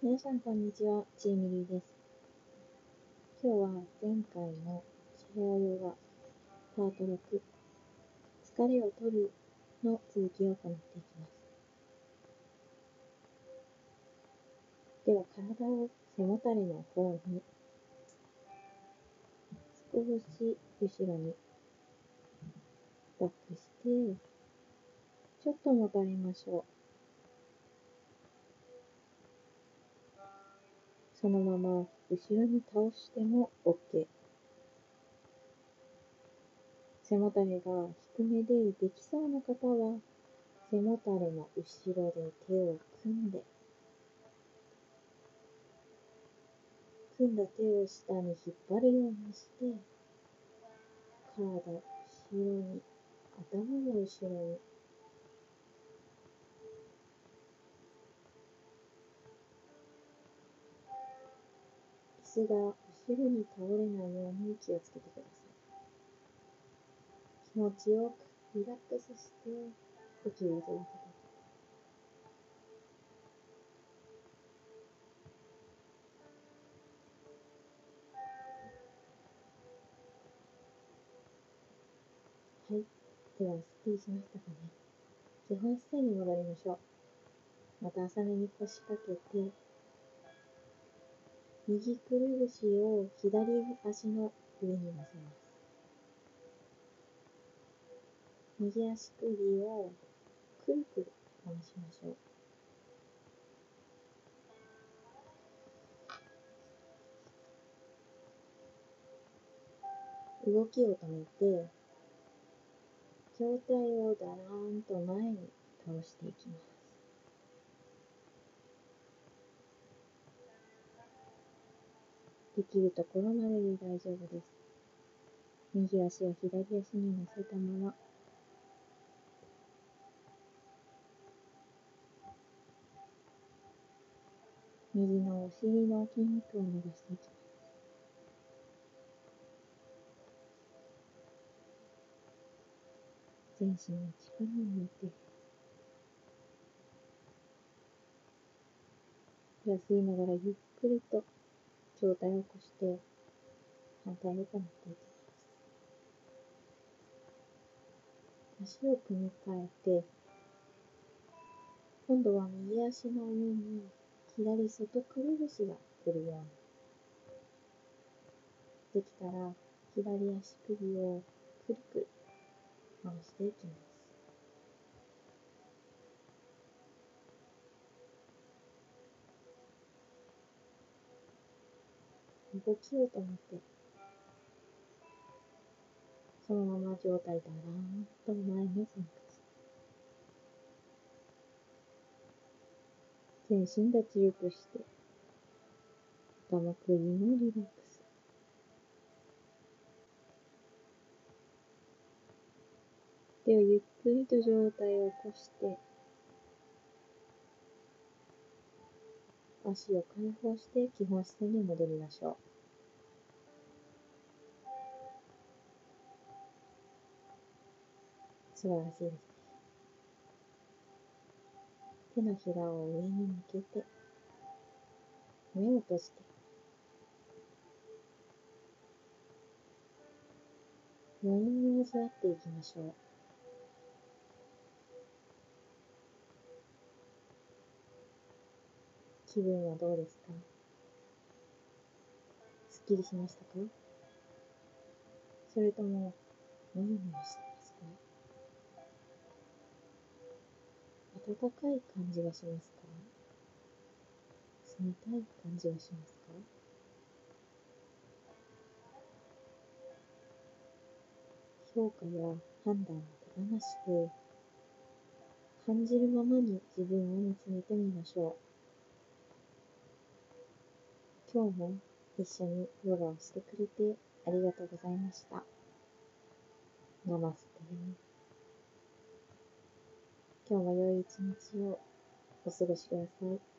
皆さんこんにちは、ちーみりです。今日は前回のチャヤヨガパート6、疲れを取るの続きを行っていきます。では体を背もたれの方に少し後ろにバックして、ちょっともたれましょう。そのまま後ろに倒しても OK。背もたれが低めでできそうな方は背もたれの後ろで手を組んで組んだ手を下に引っ張るようにして体後ろに頭も後ろに椅子が後ろに倒れないように気をつけてください。気持ちよくリラックスして呼吸を続けてくださいはい。では、すっきりしましたかね。基本姿勢に戻りましょう。また朝寝に腰掛けて、右くるぶしを左足の上に乗せます。右足首をくるくる回しましょう。動きを止めて、上体をだらーんと前に倒していきます。できるところまでで大丈夫です。右足を左足に乗せたまま、右のお尻の筋肉を伸ばしていきます。全身の力を抜いて、吸いながらゆっくりと上体を起こして反対へと持っていきます。足を組み替えて今度は右足の上に左外くるぶしが来るようにできたら左足首をくるくる回していきます。動きを止めて、そのまま状態だらーんと前に前屈。全身脱力して、頭首もリラックス。手をゆっくりと上体を起こして、足を解放して基本姿勢に戻りましょう。素晴らしいですね。手のひらを上に向けて、目を閉じて、余韻を味わっていきましょう。気分はどうですか？すっきりしましたか？それとも、もやもやしてますか？暖かい感じがしますか？冷たい感じがしますか？評価や判断を手放して、感じるままに自分を見つめてみましょう。今日も一緒にヨガをしてくれてありがとうございました。ナマステ。今日も良い一日をお過ごしください。